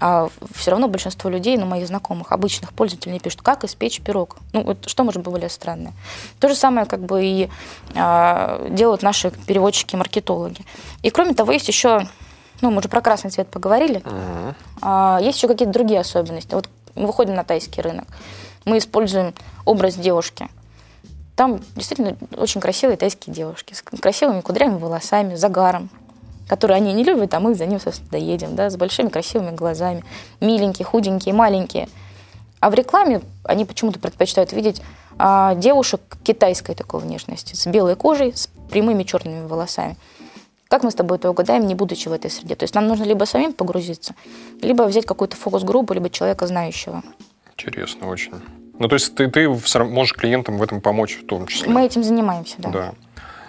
А все равно большинство людей, ну, моих знакомых, обычных пользователей, не пишут, как испечь пирог. Ну, вот что может быть более странное? То же самое, как бы, и а, делают наши переводчики-маркетологи. И, кроме того, есть еще, ну, мы уже про красный цвет поговорили, uh-huh. а, есть еще какие-то другие особенности. Вот мы выходим на тайский рынок, мы используем образ девушки. Там действительно очень красивые тайские девушки с красивыми кудрявыми волосами, загаром, которые они не любят, а мы за ним, собственно, доедем, да, с большими красивыми глазами, миленькие, худенькие, маленькие. А в рекламе они почему-то предпочитают видеть а, девушек китайской такой внешности, с белой кожей, с прямыми черными волосами. Как мы с тобой это угадаем, не будучи в этой среде? То есть нам нужно либо самим погрузиться, либо взять какую-то фокус-группу, либо человека знающего. Интересно очень. Ну, то есть ты, ты можешь клиентам в этом помочь в том числе? Мы этим занимаемся, да. Да.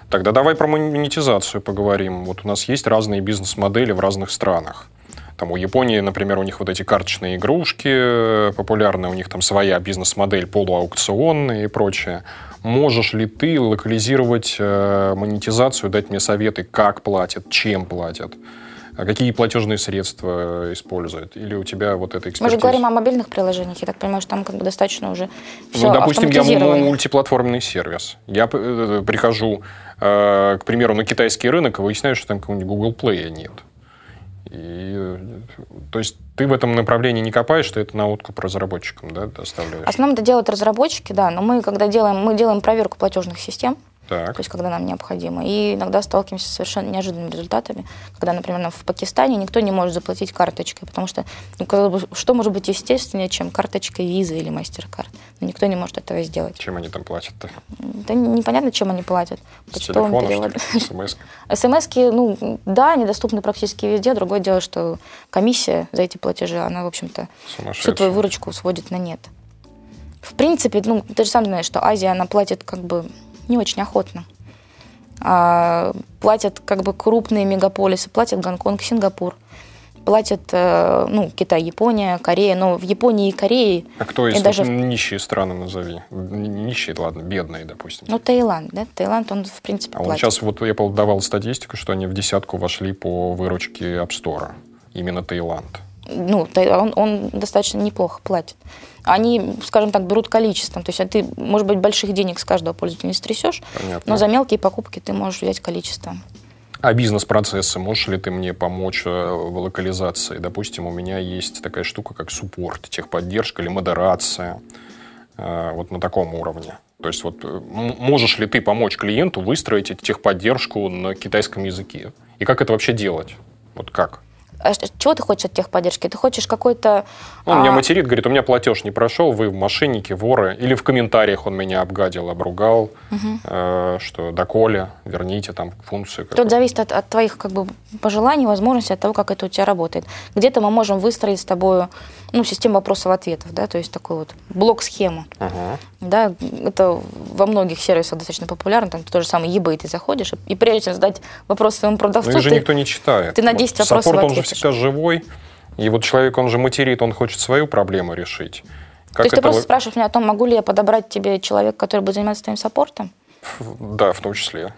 Тогда давай про монетизацию поговорим. Вот у нас есть разные бизнес-модели в разных странах. Там у Японии, например, у них вот эти карточные игрушки популярные, у них там своя бизнес-модель полуаукционная и прочее. Можешь ли ты локализировать э, монетизацию, дать мне советы, как платят, чем платят? А какие платежные средства используют? Или у тебя вот эта экспертиза? Мы же говорим о мобильных приложениях, я так понимаю, что там как бы достаточно уже все Ну, допустим, я мультиплатформенный сервис. Я э, прихожу, э, к примеру, на китайский рынок и выясняю, что там какого-нибудь Google Play нет. И, то есть ты в этом направлении не копаешь, ты это на откуп разработчикам да, доставляешь? В основном это делают разработчики, да, но мы, когда делаем, мы делаем проверку платежных систем, Так. то есть когда нам необходимо. И иногда сталкиваемся с совершенно неожиданными результатами, когда, например, в Пакистане никто не может заплатить карточкой, потому что ну, казалось бы, что может быть естественнее, чем карточка визы или мастер-карт? Но никто не может этого сделать. Чем они там платят-то? Да непонятно, чем они платят. С телефона, ли? СМС? СМСки, ну, да, они доступны практически везде. Другое дело, что комиссия за эти платежи, она, в общем-то, всю твою выручку сводит на нет. В принципе, ну, ты же сам знаешь, что Азия, она платит как бы не очень охотно. А, платят как бы крупные мегаполисы, платят Гонконг, Сингапур, платят, э, ну, Китай, Япония, Корея, но в Японии и Корее, А кто из даже- нищие страны назови? Нищие, ладно, бедные, допустим. ну, Таиланд, да, Таиланд, он, в принципе, а он платит. сейчас, вот я давал статистику, что они в десятку вошли по выручке App Store. Именно Таиланд. Ну, он, он достаточно неплохо платит. Они, скажем так, берут количеством. То есть а ты, может быть, больших денег с каждого пользователя не стрясешь, Понятно. но за мелкие покупки ты можешь взять количеством. А бизнес-процессы, можешь ли ты мне помочь э, в локализации? Допустим, у меня есть такая штука, как суппорт, техподдержка или модерация. Э, Вот на таком уровне. То есть вот э, можешь ли ты помочь клиенту выстроить техподдержку на китайском языке? И как это вообще делать? Вот как? А чего ты хочешь от техподдержки? Ты хочешь какой-то... Он меня а, материт, говорит, у меня платеж не прошел, вы мошенники, воры. Или в комментариях он меня обгадил, обругал, э, что доколе, верните там функцию. Тут зависит от, от твоих как бы, пожеланий, возможностей, от того, как это у тебя работает. Где-то мы можем выстроить с тобой ну, систему вопросов-ответов, да, то есть такой вот блок-схему. Ага. Да, это во многих сервисах достаточно популярно. Там то же самое eBay ты заходишь, и прежде чем задать вопрос своему продавцу, Ну, их же ты- никто не читает. ты на 10 вопросов Саппорт, он же всегда живой. И вот человек, он же материт, он хочет свою проблему решить. Как То есть ты это просто вы- спрашиваешь меня о том, могу ли я подобрать тебе человека, который будет заниматься твоим саппортом? Да, в том числе.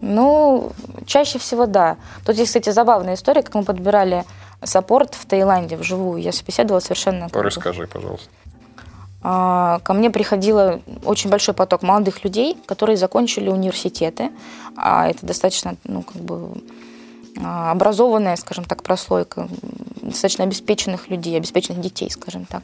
Ну, чаще всего да. Тут есть, кстати, забавная история, как мы подбирали саппорт в Таиланде вживую. Я собеседовала совершенно... Расскажи, пожалуйста. а, Ко мне приходило очень большой поток молодых людей, которые закончили университеты. А это достаточно, ну, как бы образованная, скажем так, прослойка, достаточно обеспеченных людей, обеспеченных детей, скажем так.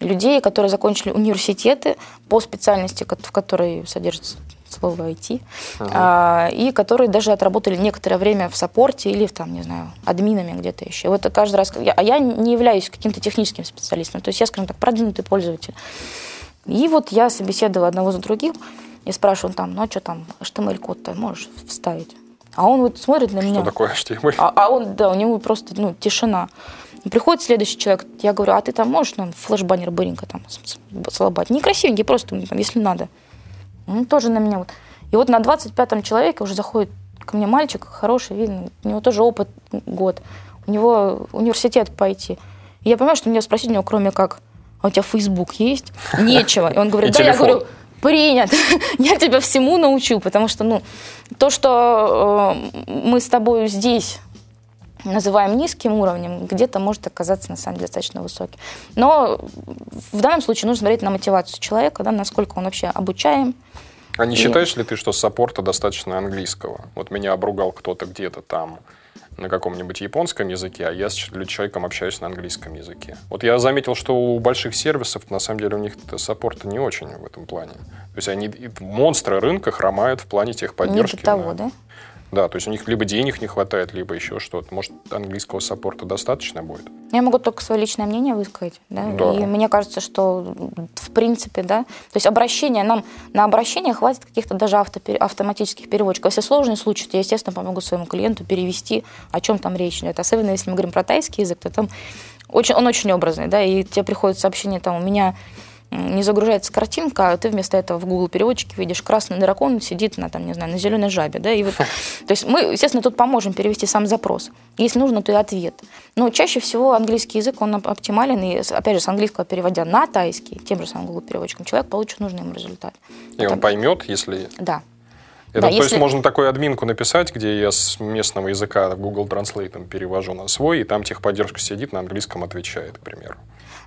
Людей, которые закончили университеты по специальности, в которой содержится слово IT, а, и которые даже отработали некоторое время в саппорте или в, там, не знаю, админами где-то еще. Вот каждый раз, я- а я не являюсь каким-то техническим специалистом, то есть я, скажем так, продвинутый пользователь. И вот я собеседовала одного за другим, и спрашиваю там, ну а что там, HTML-код-то можешь вставить? А он вот смотрит на меня. Что такое HTML? А, а он, да, у него просто, ну, тишина. Приходит следующий человек, я говорю, а ты там можешь нам флеш-баннер быренько там слабать? Некрасивенький, просто, там, если надо. Он тоже на меня вот. И вот на 25-м человеке уже заходит ко мне мальчик, хороший, видно, у него тоже опыт год. У него университет пойти. И я понимаю, что меня спросить у него, кроме как, а у тебя Facebook есть? Нечего. И он говорит, да, я говорю, принят. Я тебя всему научу, потому что, ну, то, что э, мы с тобой здесь называем низким уровнем, где-то может оказаться на самом деле достаточно высоким. Но в данном случае нужно смотреть на мотивацию человека, да, насколько он вообще обучаем. А не И- считаешь ли ты, что саппорта достаточно английского? Вот меня обругал кто-то где-то там на каком-нибудь японском языке, а я с человеком общаюсь на английском языке. Вот я заметил, что у больших сервисов, на самом деле, у них саппорта не очень в этом плане. То есть они монстры рынка хромают в плане Не техподдержки. до того, на- да? Да, то есть у них либо денег не хватает, либо еще что-то. Может, английского саппорта достаточно будет? Я могу только свое личное мнение высказать. Да? Да. И мне кажется, что в принципе, да, то есть обращение, нам на обращение хватит каких-то даже автопер- автоматических переводчиков. Если сложный случай, то я, естественно, помогу своему клиенту перевести, о чем там речь идет. Особенно если мы говорим про тайский язык, то там очень, он очень образный, да, и тебе приходит сообщение, там, у меня не загружается картинка, а ты вместо этого в Google переводчике видишь красный дракон сидит на, там, не знаю, на зеленой жабе, да, и вот, то есть мы, естественно, тут поможем перевести сам запрос. Если нужно, то и ответ. Но чаще всего английский язык, он оп- оптимален, и, опять же, с английского переводя на тайский, тем же самым Google переводчиком, человек получит нужный ему результат. И он Это- поймет, если... Да. Это, Да, то есть если- можно такую админку написать, где я с местного языка Google Translate перевожу на свой, и там техподдержка сидит, на английском отвечает, к примеру.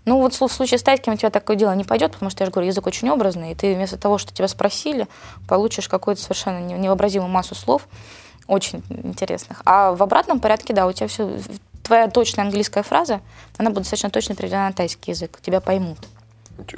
Ну вот в случае с тайским у тебя такое дело не пойдет, потому что, я же говорю, язык очень образный, и ты вместо того, что тебя спросили, получишь какую-то совершенно не- невообразимую массу слов, очень интересных. А в обратном порядке, да, у тебя все, твоя точная английская фраза, она будет достаточно точно переведена на тайский язык, тебя поймут.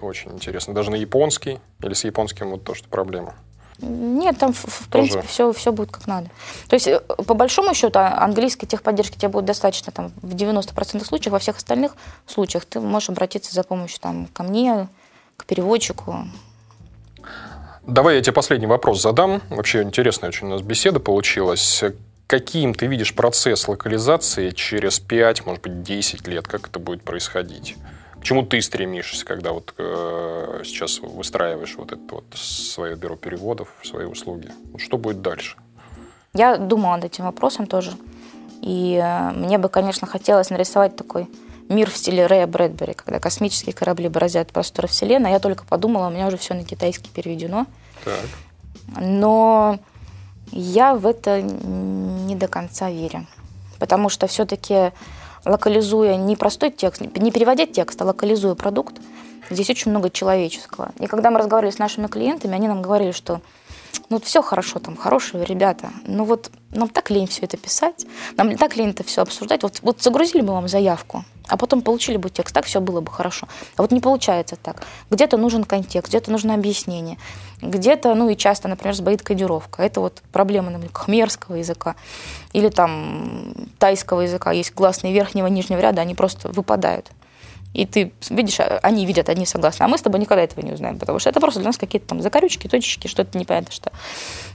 Очень интересно. Даже на японский или с японским вот то, что проблема. Нет, там, в, в принципе, все, все будет как надо. То есть, э, по большому счету, а, английской техподдержки тебе будет достаточно там, в 90% случаев, во всех остальных случаях ты можешь обратиться за помощью там, ко мне, к переводчику. Давай я тебе последний вопрос задам. Вообще интересная очень у нас беседа получилась. Каким ты видишь процесс локализации через 5, может быть, 10 лет? Как это будет происходить? К чему ты стремишься, когда вот э, сейчас выстраиваешь вот это вот свое бюро переводов, свои услуги? Что будет дальше? Я думала над этим вопросом тоже. И э, мне бы, конечно, хотелось нарисовать такой мир в стиле Рэя Брэдбери, когда космические корабли бороздят просторы Вселенной. Я только подумала, у меня уже все на китайский переведено. Так. Но я в это не до конца верю. Потому что все-таки локализуя не простой текст, не переводя текст, а локализуя продукт, здесь очень много человеческого. И когда мы разговаривали с нашими клиентами, они нам говорили, что ну вот все хорошо, там хорошие ребята, но вот нам так лень все это писать, нам так лень это все обсуждать. Вот, вот загрузили бы вам заявку, а потом получили бы текст, так все было бы хорошо. А вот не получается так. Где-то нужен контекст, где-то нужно объяснение, где-то, ну и часто, например, сбоит кодировка. Это вот проблема, например, хмерского языка или там тайского языка. Есть гласные верхнего нижнего ряда, они просто выпадают. И ты видишь, а, они видят, они согласны. А мы с тобой никогда этого не узнаем, потому что это просто для нас какие-то там закорючки, точечки, что-то непонятно что.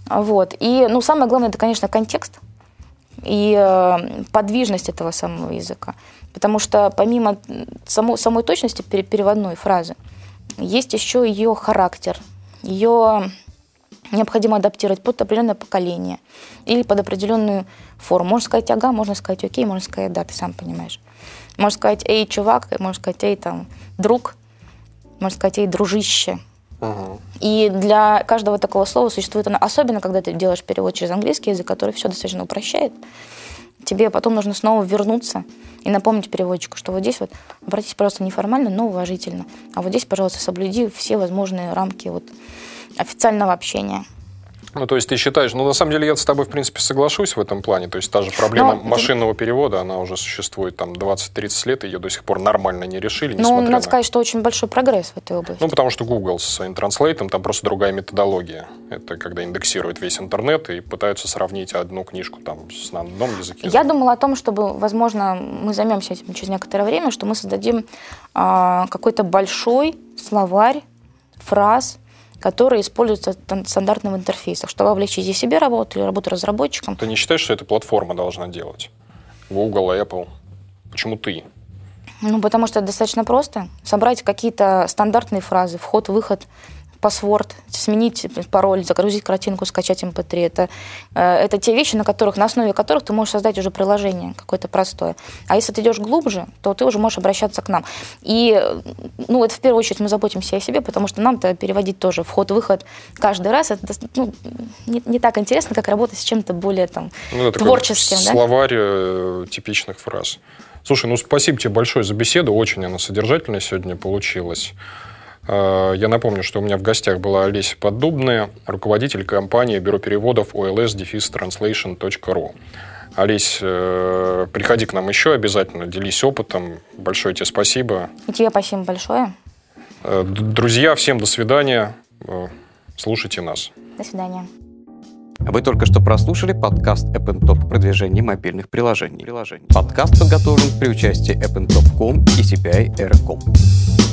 Вот. И, ну, самое главное, это, конечно, контекст и э, подвижность этого самого языка. Потому что помимо само, самой точности переводной фразы, есть еще ее характер, ее необходимо адаптировать под определенное поколение или под определенную форму. Можно сказать ага, можно сказать окей, можно сказать да, ты сам понимаешь. Можно сказать эй, чувак, можно сказать эй, там, друг, можно сказать эй, дружище. И для каждого такого слова существует оно, особенно когда ты делаешь перевод через английский язык, который все достаточно упрощает, тебе потом нужно снова вернуться и напомнить переводчику, что вот здесь вот обратись, пожалуйста, неформально, но уважительно. А вот здесь, пожалуйста, соблюди все возможные рамки вот официального общения. Ну, то есть ты считаешь, ну, на самом деле я с тобой, в принципе, соглашусь в этом плане. То есть та же проблема Но... машинного перевода, она уже существует там 20-30 лет, ее до сих пор нормально не решили, Ну, надо на... сказать, что очень большой прогресс в этой области. Ну, потому что Google со своим транслейтом, там просто другая методология. Это когда индексируют весь интернет и пытаются сравнить одну книжку там с на одном языке. Я думала о том, чтобы, возможно, мы займемся этим через некоторое время, что мы создадим э, какой-то большой словарь фраз, которые используются в стандартных интерфейсах, чтобы облегчить и себе работу, или работу разработчикам. Ты не считаешь, что это платформа должна делать? Google, Apple. Почему ты? Ну, потому что это достаточно просто. Собрать какие-то стандартные фразы, вход-выход паспорт, сменить пароль, загрузить картинку, скачать MP3. Эм это, э, это те вещи, на, которых, на основе которых ты можешь создать уже приложение какое-то простое. А если ты идешь глубже, то ты уже можешь обращаться к нам. И ну, это в первую очередь мы заботимся о себе, потому что нам-то переводить тоже вход-выход каждый раз. Это ну, не, не так интересно, как работать с чем-то более там, ну, творческим. Да? Словарь э, типичных фраз. Слушай, ну спасибо тебе большое за беседу. Очень она содержательная сегодня получилась. Э, я напомню, что у меня в гостях была Олеся Поддубная, руководитель компании бюро переводов ols-translation.ru. Олесь, э, приходи к нам еще обязательно, делись опытом. Большое тебе спасибо. И тебе спасибо большое. Э, друзья, всем до свидания. Слушайте нас. До свидания. Вы только что прослушали подкаст AppnTop продвижение мобильных приложений. Подкаст подготовлен при участии AppnTop.com и CPI Air.com.